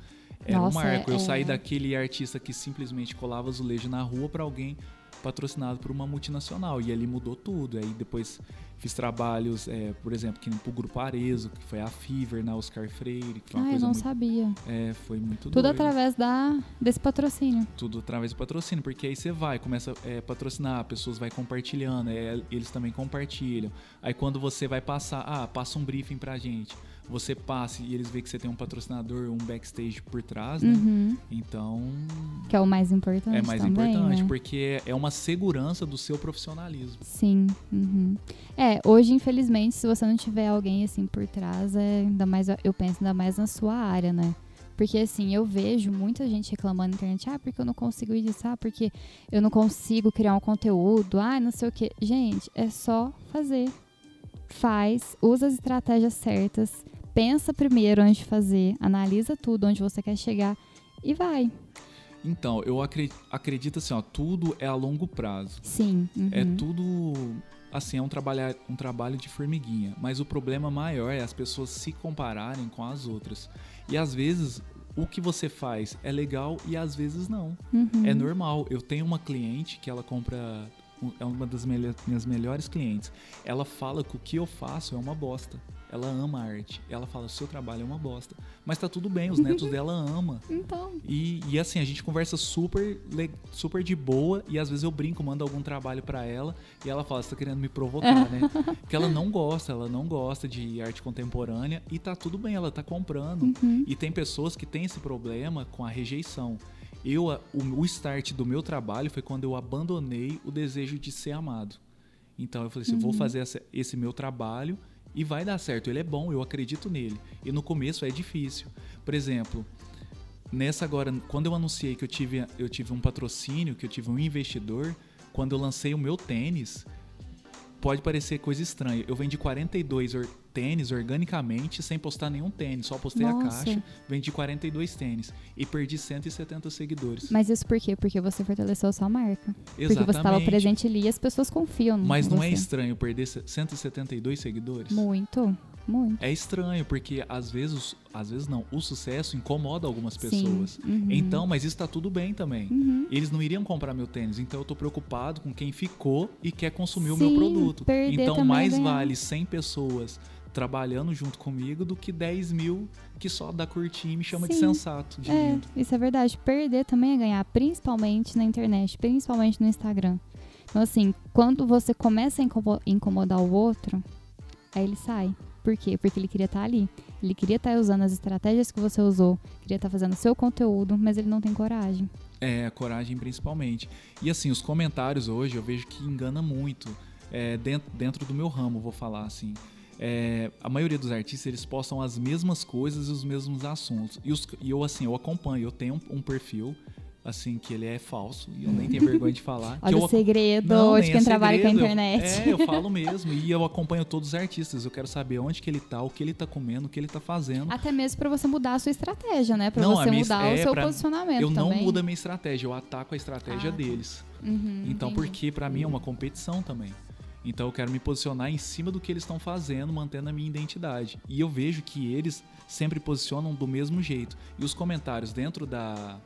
Era Nossa, um marco. é- eu saí é. daquele artista que simplesmente colava azulejo na rua pra alguém patrocinado por uma multinacional. E ali mudou tudo. Aí depois fiz trabalhos, é, por exemplo, que pro Grupo Arezo, que foi a Fever, na Oscar Freire, que foi uma Ah, eu não muito. sabia. É, foi muito Tudo doido. através da, desse patrocínio. Tudo através do patrocínio, porque aí você vai, começa a é, patrocinar, pessoas vai compartilhando, é, eles também compartilham. Aí quando você vai passar, ah, passa um briefing pra gente. Você passa e eles veem que você tem um patrocinador, um backstage por trás, né? Uhum. Então Que é o mais importante é mais também, importante, né? porque é uma segurança do seu profissionalismo. Sim. uhum. É, hoje, infelizmente, se você não tiver alguém assim por trás, é ainda mais, eu penso ainda mais na sua área, né? Porque assim, eu vejo muita gente reclamando na internet, ah, porque eu não consigo isso, ah, porque eu não consigo criar um conteúdo, ah, não sei o quê. Gente, é só fazer. Faz, usa as estratégias certas, pensa primeiro antes de fazer, analisa tudo onde você quer chegar e vai. Então, eu acre- acredito assim, ó, tudo é a longo prazo. Sim. É uhum. tudo assim, é um trabalho, um trabalho de formiguinha. Mas o problema maior é as pessoas se compararem com as outras. E às vezes o que você faz é legal e às vezes não. Uhum. É normal. Eu tenho uma cliente que ela compra. É uma das melho- minhas melhores clientes. Ela fala que o que eu faço é uma bosta. Ela ama a arte. Ela fala: seu trabalho é uma bosta. Mas tá tudo bem, os netos dela ama. Então, E, e assim, a gente conversa super, super de boa e às vezes eu brinco, mando algum trabalho pra ela e ela fala, você tá querendo me provocar, né? Porque ela não gosta, ela não gosta de arte contemporânea e tá tudo bem, ela tá comprando. E tem pessoas que têm esse problema com a rejeição. Eu, o, o start do meu trabalho foi quando eu abandonei o desejo de ser amado. Então eu falei assim, eu vou fazer essa- esse meu trabalho e vai dar certo. Ele é bom, eu acredito nele. E no começo é difícil. Por exemplo, nessa agora, quando eu anunciei que eu tive, eu tive um patrocínio, que eu tive um investidor, quando eu lancei o meu tênis, pode parecer coisa estranha. Eu vendi 42 or- tênis organicamente, sem postar nenhum tênis, só postei Nossa. a caixa, vendi 42 tênis e perdi 170 seguidores. Mas isso por quê? Porque você fortaleceu a sua marca. Porque você estava Exatamente. presente ali e as pessoas confiam Mas não é você. estranho perder 172 seguidores? Muito, muito. É estranho, porque às vezes às vezes não, o sucesso incomoda algumas pessoas. Uhum. Então, mas isso tá tudo bem também. Uhum. Eles não iriam comprar meu tênis, então eu tô preocupado com quem ficou e quer consumir o Sim, meu produto. Então, também é mais ganhar. vale 100 pessoas trabalhando junto comigo do que 10 mil que só dá curtir e me chama de Sim. sensato, de É, lindo. isso é verdade. Perder também é ganhar, principalmente na internet, principalmente no Instagram. Então, assim, quando você começa a incomo- incomodar o outro, aí ele sai. Por quê? Porque ele queria estar ali. Ele queria estar usando as estratégias que você usou, queria estar fazendo seu conteúdo, mas ele não tem coragem. É, coragem principalmente. E assim, os comentários hoje eu vejo que engana muito. É, dentro, dentro do meu ramo, vou falar assim. É, a maioria dos artistas eles postam as mesmas coisas e os mesmos assuntos. E, os- e eu assim, eu acompanho, eu tenho um, um perfil assim que ele é falso e eu nem tenho vergonha de falar. que Olha eu o ac- segredo Não, de quem é trabalha com a segredo, eu- internet. é, eu falo mesmo. E eu acompanho todos os artistas. Eu quero saber onde que ele tá, o que ele tá comendo, o que ele tá fazendo. Até mesmo pra você mudar a sua estratégia, né? Pra Não, você minha- mudar é, o seu pra- posicionamento eu não também. mudo a minha estratégia, eu ataco a estratégia Ah, tá. deles. Uhum, Então, entendi. porque pra mim é uma competição também. Então, eu quero me posicionar em cima do que eles estão fazendo, mantendo a minha identidade. E eu vejo que eles sempre posicionam do mesmo jeito. E os comentários dentro da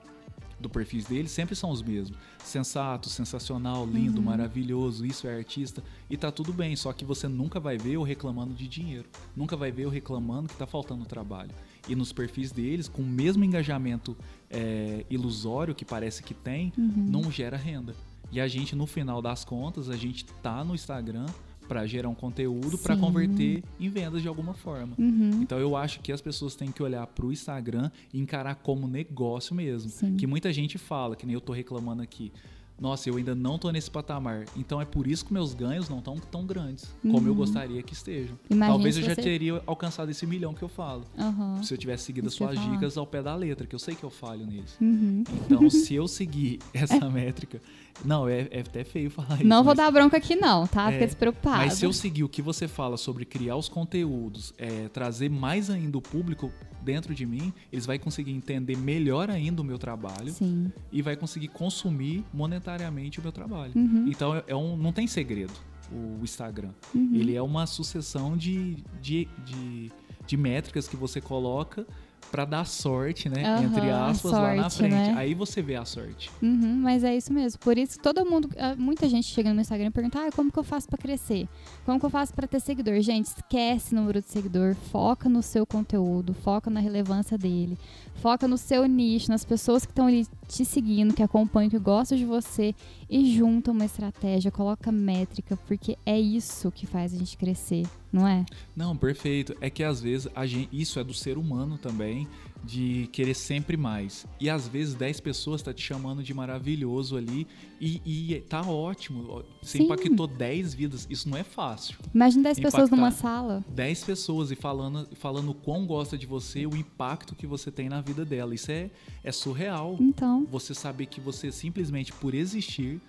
do perfis deles sempre são os mesmos. Sensato, sensacional, lindo, Uhum. maravilhoso, isso é artista. E tá tudo bem, só que você nunca vai ver eu reclamando de dinheiro. Nunca vai ver eu reclamando que tá faltando trabalho. E nos perfis deles, com o mesmo engajamento é, ilusório que parece que tem, Uhum. não gera renda. E a gente, no final das contas, a gente tá no Instagram para gerar um conteúdo para converter em vendas de alguma forma. Uhum. Então eu acho que as pessoas têm que olhar pro Instagram e encarar como negócio mesmo. Sim. Que muita gente fala, que nem eu tô reclamando aqui. Nossa, eu ainda não tô nesse patamar. Então é por isso que meus ganhos não estão tão grandes como eu Uhum. gostaria que estejam. Imagina Talvez eu já você- teria alcançado esse milhão que eu falo. Aham. Se eu tivesse seguido as suas dicas ao pé da letra, que eu sei que eu falho neles. Uhum. Então, se eu seguir essa métrica. Não, é, é até feio falar isso. Não vou mas- dar bronca aqui, não, tá? É, Fica despreocupado. Mas se eu seguir o que você fala sobre criar os conteúdos, é, trazer mais ainda o público dentro de mim, eles vão conseguir entender melhor ainda o meu trabalho Sim. e vai conseguir consumir monetariamente o meu trabalho. Uhum. Então é um, não tem segredo o Instagram. Uhum. Ele é uma sucessão de, de, de, de métricas que você coloca para dar sorte, né? Aham, entre aspas, lá na sorte, frente. né? Aí você vê a sorte. Uhum, mas é isso mesmo. Por isso que todo mundo, ah, muita gente chega no meu Instagram e pergunta: ah, como que eu faço pra crescer? Como que eu faço pra ter seguidor? Gente, esquece número de seguidor, foca no seu conteúdo, foca na relevância dele, foca no seu nicho, nas pessoas que estão ali te seguindo, que acompanham, que gostam de você e junta uma estratégia, coloca métrica, porque é isso que faz a gente crescer, não é? Não, perfeito. É que às vezes a gente, isso é do ser humano também, de querer sempre mais. E às vezes 10 pessoas tá te chamando de maravilhoso ali e, e tá ótimo. Você Sim. impactou 10 vidas. Isso não é fácil. Imagina 10 pessoas numa sala. 10 pessoas e falando, falando o quão gosta de você, o impacto que você tem na vida dela. Isso é, é surreal. Então, Você saber que você simplesmente por existir,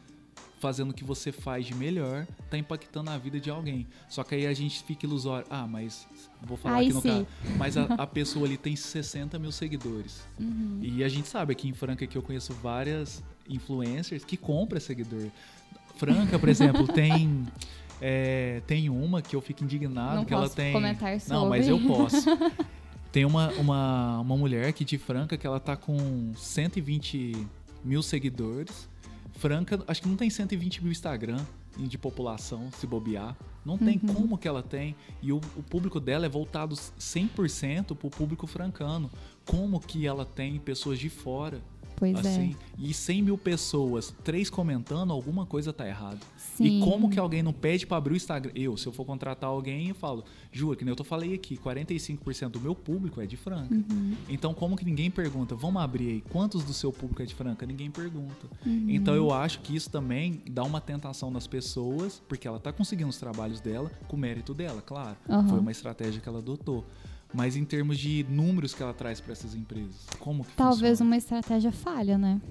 fazendo o que você faz de melhor, tá impactando a vida de alguém. Só que aí a gente fica ilusório. Ah, mas vou falar Aí aqui no sim. caso. Mas a, a pessoa ali tem 60 mil seguidores. uhum. E a gente sabe aqui em Franca que eu conheço várias influencers que compram seguidor. Franca, por exemplo, tem. é, tem uma que eu fico indignado Não que ela tem. comentar Não, mas eu sobre. posso. Tem uma, uma, uma mulher aqui de Franca que ela tá com 120 mil seguidores. Franca, acho que não tem 120 mil Instagram de população, se bobear. Não tem Uhum. como que ela tem. E o, o público dela é voltado 100% pro público francano. Como que ela tem pessoas de fora? Pois assim, e 100 mil pessoas, três comentando, alguma coisa tá errada. é. E como que alguém não pede pra abrir o Instagram? Eu, se eu for contratar alguém, eu falo, juro, que nem eu tô falei aqui, 45% do meu público é de Franca. Uhum. Então, como que ninguém pergunta, vamos abrir aí, quantos do seu público é de Franca? Ninguém pergunta. Uhum. Então, eu acho que isso também dá uma tentação nas pessoas, porque ela tá conseguindo os trabalhos dela, com o mérito dela, claro. Aham. Foi uma estratégia que ela adotou. Mas em termos de números que ela traz para essas empresas, como que Talvez funciona? uma estratégia falha, né?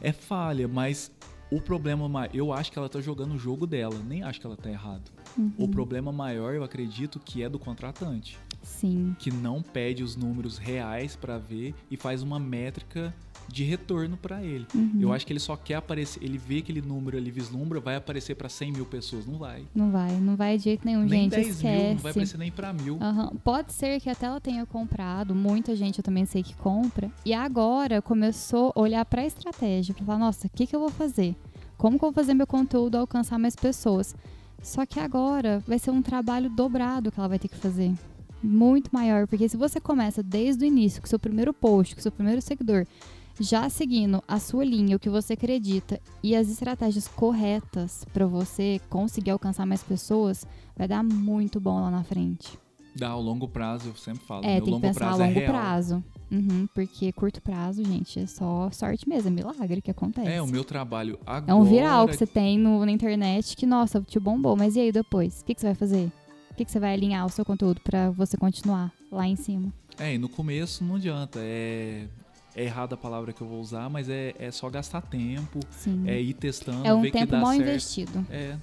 É falha, mas o problema, ma- eu acho que ela tá jogando o jogo dela, nem acho que ela tá errado. Uhum. O problema maior, eu acredito, que é do contratante. Sim. Que não pede os números reais para ver e faz uma métrica de retorno para ele. Uhum. Eu acho que ele só quer aparecer, ele vê aquele número ali, vislumbra, vai aparecer para 100 mil pessoas. Não vai. Não vai, não vai de jeito nenhum, nem gente. 10 esquece. mil, não vai aparecer nem para mil. Uhum. Pode ser que até ela tenha comprado, muita gente eu também sei que compra, e agora começou a olhar para a estratégia, para falar, nossa, o que, que eu vou fazer? Como que eu vou fazer meu conteúdo alcançar mais pessoas? Só que agora vai ser um trabalho dobrado que ela vai ter que fazer. Muito maior, porque se você começa desde o início, com seu primeiro post, com seu primeiro seguidor, já seguindo a sua linha, o que você acredita e as estratégias corretas para você conseguir alcançar mais pessoas, vai dar muito bom lá na frente. Dá ao longo prazo, eu sempre falo. É, meu tem que pensar a é longo real. prazo. Uhum, porque curto prazo, gente, é só sorte mesmo, é milagre que acontece. É, o meu trabalho agora. É um viral que você tem no, na internet que, nossa, te bombou, mas e aí depois? O que, que você vai fazer? O que, que você vai alinhar o seu conteúdo para você continuar lá em cima? É, e no começo não adianta. É, é errada a palavra que eu vou usar, mas é, é só gastar tempo, Sim. é ir testando, É um ver que tempo dá mal certo. investido. É.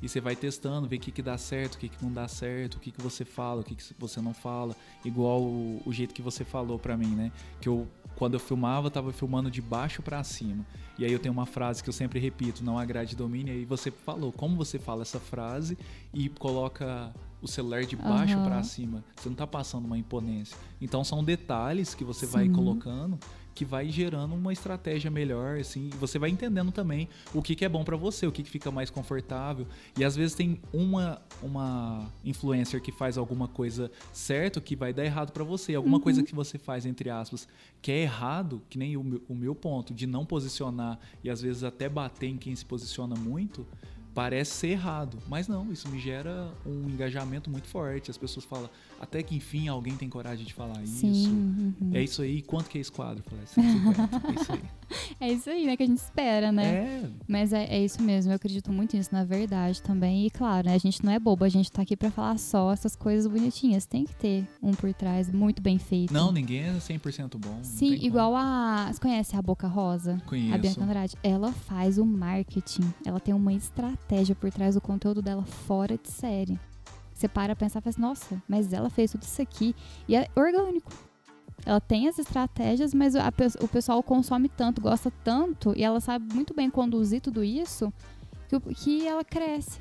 E você vai testando, ver o que, que dá certo, o que, que não dá certo, o que, que você fala, o que, que você não fala. Igual o, o jeito que você falou pra mim, né? Que eu, quando eu filmava, eu tava filmando de baixo pra cima. E aí eu tenho uma frase que eu sempre repito, não agrade domínio. E aí você falou como você fala essa frase e coloca o celular de baixo Aham. pra cima. Você não tá passando uma imponência. Então são detalhes que você vai Sim. colocando que vai gerando uma estratégia melhor, assim, e você vai entendendo também o que, que é bom pra você, o que, que fica mais confortável. E às vezes tem uma, uma influencer que faz alguma coisa certo que vai dar errado pra você. Alguma Uhum. coisa que você faz, entre aspas, que é errado, que nem o meu, o meu ponto, de não posicionar e às vezes até bater em quem se posiciona muito, parece ser errado. Mas não, isso me gera um engajamento muito forte. As pessoas falam, até que enfim alguém tem coragem de falar Sim. isso. uhum. É isso aí, quanto que é esse quadro? Falei, 150, é isso aí. É isso aí, né, que a gente espera, né? É, Mas é, é isso mesmo, eu acredito muito nisso, na verdade também. E claro, né, a gente não é bobo, a gente tá aqui pra falar só essas coisas bonitinhas. Tem que ter um por trás muito bem feito. não, ninguém é 100% bom. Sim, tem como. igual a. Você conhece a Boca Rosa? Conheço. A Bianca Andrade. Ela faz o marketing. Ela tem uma estratégia por trás do conteúdo dela fora de série. Você para pensar e fala assim, nossa, mas ela fez tudo isso aqui. E é orgânico. Ela tem as estratégias, mas a o pessoal consome tanto, gosta tanto, e ela sabe muito bem conduzir tudo isso, que, que ela cresce.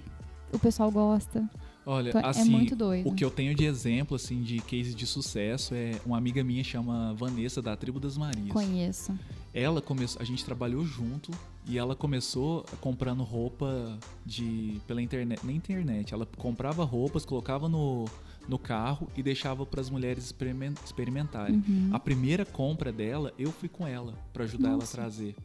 O pessoal gosta. Olha, Então, é assim, muito doido. o que eu tenho de exemplo, assim, de case de sucesso é uma amiga minha chama Vanessa, da Tribo das Marias. Conheço. Ela começou, a gente trabalhou junto e ela começou comprando roupa de pela internet, na internet. Ela comprava roupas, colocava no, no carro e deixava para as mulheres experimen- experimentarem. Uhum. A primeira compra dela, eu fui com ela para ajudar ela a Nossa. trazer.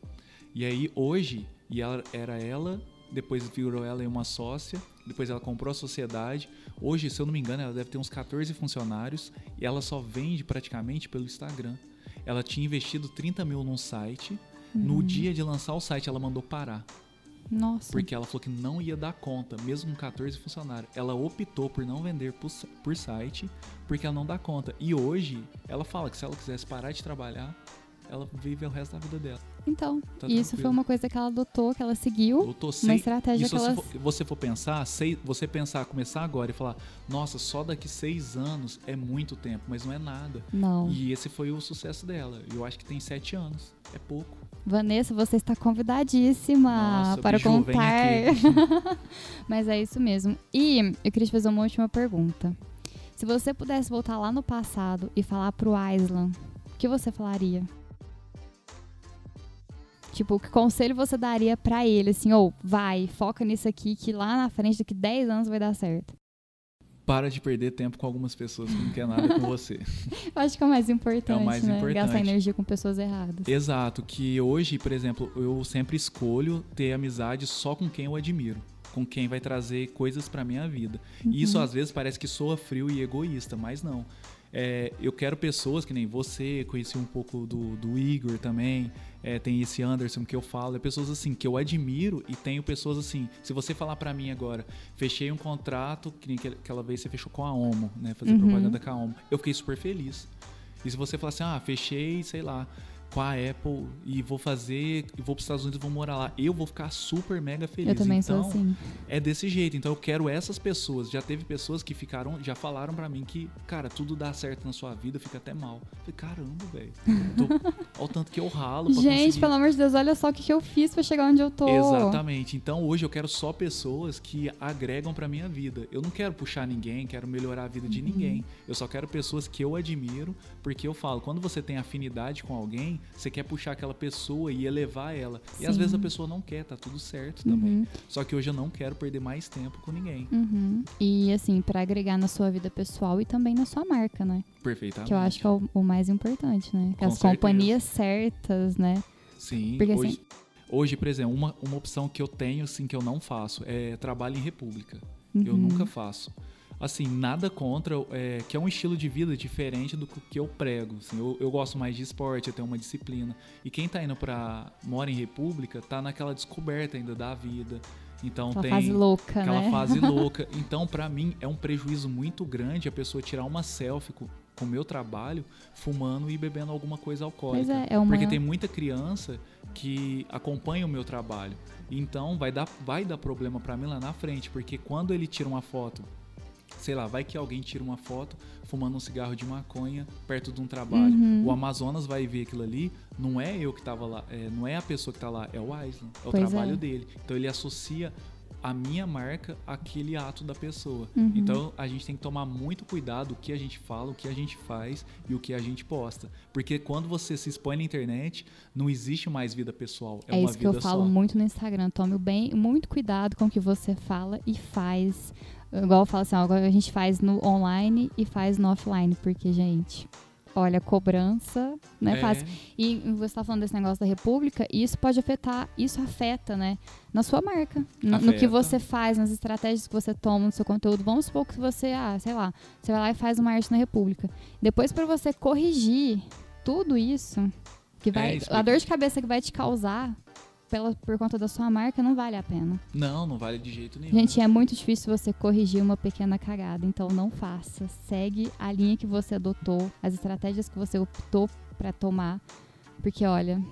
E aí hoje, e ela era ela, depois virou ela em uma sócia, depois ela comprou a sociedade. Hoje, se eu não me engano, ela deve ter uns 14 funcionários e ela só vende praticamente pelo Instagram. Ela tinha investido 30 mil num site. No Uhum. dia de lançar o site, ela mandou parar. Nossa. Porque ela falou que não ia dar conta, mesmo com 14 funcionários. Ela optou por não vender por, por site, porque ela não dá conta. E hoje, ela fala que se ela quisesse parar de trabalhar, ela vive o resto da vida dela. Então, Tá isso foi tranquilo. uma coisa que ela adotou, que ela seguiu. Eu tô Uma estratégia se que você ela. for, você for pensar, sei, você pensar, começar agora e falar, nossa, só daqui seis anos é muito tempo, mas não é nada. Não. E esse foi o sucesso dela. Eu acho que tem sete anos. É pouco. Vanessa, você está convidadíssima Nossa, para vem contar. Mas é isso mesmo. E eu queria te fazer uma última pergunta. Se você pudesse voltar lá no passado e falar pro Aislan, o que você falaria? Tipo, que conselho você daria pra ele, assim, ou vai, foca nisso aqui, que lá na frente, daqui 10 anos vai dar certo. Para de perder tempo com algumas pessoas que não querem nada com você. Eu acho que é o mais importante, É o mais né? importante. Gastar energia com pessoas erradas. Exato, que hoje, por exemplo, eu sempre escolho ter amizade só com quem eu admiro, com quem vai trazer coisas pra minha vida. E isso às vezes parece que soa frio e egoísta, mas não. É, eu quero pessoas que nem você, conheci um pouco do, do Igor também, é, tem esse Anderson que eu falo, é pessoas assim que eu admiro e tenho pessoas assim. Se você falar pra mim agora, fechei um contrato, que aquela vez você fechou com a Omo, né, fazer Uhum. propaganda com a Omo, eu fiquei super feliz. E se você falar assim, ah, fechei, sei lá, com a Apple e vou fazer, e vou para os Estados Unidos e vou morar lá. Eu vou ficar super mega feliz. Eu também então, sou assim. É desse jeito. Então eu quero essas pessoas. Já teve pessoas que ficaram, já falaram para mim que, cara, tudo dá certo na sua vida, fica até mal. Eu falei, caramba, velho. Olha o tanto que eu ralo pra Gente, conseguir... pelo amor de Deus, olha só o que, que eu fiz para chegar onde eu tô. Exatamente. Então hoje eu quero só pessoas que agregam para minha vida. Eu não quero puxar ninguém, quero melhorar a vida de uhum. ninguém. Eu só quero pessoas que eu admiro, porque eu falo, quando você tem afinidade com alguém, você quer puxar aquela pessoa e elevar ela. Sim. E às vezes a pessoa não quer, tá tudo certo também. Uhum. Só que hoje eu não quero perder mais tempo com ninguém. Uhum. E assim, para agregar na sua vida pessoal e também na sua marca, né? Perfeitamente. Que eu acho que é o, o mais importante, né? Com As certeza. companhias certas, né? Sim, Porque, hoje, assim, hoje, por exemplo, uma, uma opção que eu tenho, assim, que eu não faço é trabalho em república. Uhum. Eu nunca faço assim, nada contra, é, que é um estilo de vida diferente do que eu prego. Assim, eu, eu gosto mais de esporte, eu tenho uma disciplina. E quem tá indo pra. mora em República, tá naquela descoberta ainda da vida. Então aquela tem fase louca, aquela né? fase louca. Então, para mim, é um prejuízo muito grande a pessoa tirar uma selfie com o meu trabalho, fumando e bebendo alguma coisa alcoólica. É, é uma... Porque tem muita criança que acompanha o meu trabalho. Então vai dar, vai dar problema para mim lá na frente, porque quando ele tira uma foto sei lá, vai que alguém tira uma foto fumando um cigarro de maconha perto de um trabalho. Uhum. O Amazonas vai ver aquilo ali, não é eu que tava lá, é, não é a pessoa que tá lá, é o Aislan, é o pois trabalho é. dele. Então ele associa a minha marca aquele ato da pessoa. Uhum. Então a gente tem que tomar muito cuidado o que a gente fala, o que a gente faz e o que a gente posta. Porque quando você se expõe na internet, não existe mais vida pessoal. É, é uma isso que eu falo só. muito no Instagram. Tome bem, muito cuidado com o que você fala e faz. Igual eu falo assim, agora a gente faz no online e faz no offline, porque, gente, olha, cobrança não é, é. fácil. E você está falando desse negócio da República, e isso pode afetar, isso afeta, né? Na sua marca, no, no, que você faz, nas estratégias que você toma no seu conteúdo. Vamos supor que você, ah, sei lá, você vai lá e faz uma arte na República. Depois, para você corrigir tudo isso, que vai, é, a dor de cabeça que vai te causar pela, por conta da sua marca, não vale a pena. Não, não vale de jeito nenhum. Gente, é muito difícil você corrigir uma pequena cagada, então não faça. Segue a linha que você adotou, as estratégias que você optou para tomar, porque olha,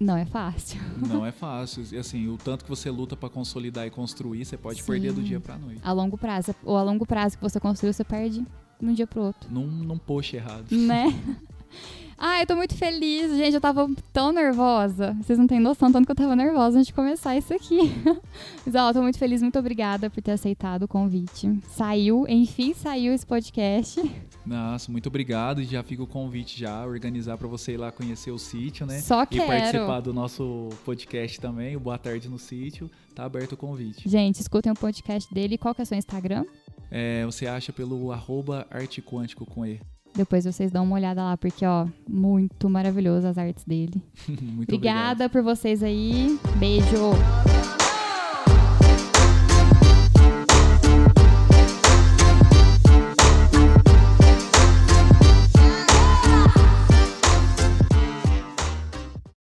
não é fácil. Não é fácil. E assim, o tanto que você luta para consolidar e construir, você pode Sim. perder do dia para noite. A longo prazo, ou a longo prazo que você construiu, você perde de um dia pro outro. Num, num post errado. Né? Ah, eu tô muito feliz, gente. Eu tava tão nervosa. Vocês não têm noção tanto que eu tava nervosa antes de começar isso aqui. Mas, ó, eu tô muito feliz, muito obrigada por ter aceitado o convite. Saiu, enfim, saiu esse podcast. Nossa, muito obrigado. E já fica o convite já, organizar para você ir lá conhecer o sítio, né? Só quero. E participar do nosso podcast também, o Boa Tarde no Sítio. Tá aberto o convite. Gente, escutem o podcast dele. Qual que é o seu Instagram? É, você acha pelo arroba com E. Depois vocês dão uma olhada lá, porque, ó, muito maravilhoso as artes dele. muito Obrigada obrigado. por vocês aí. Beijo!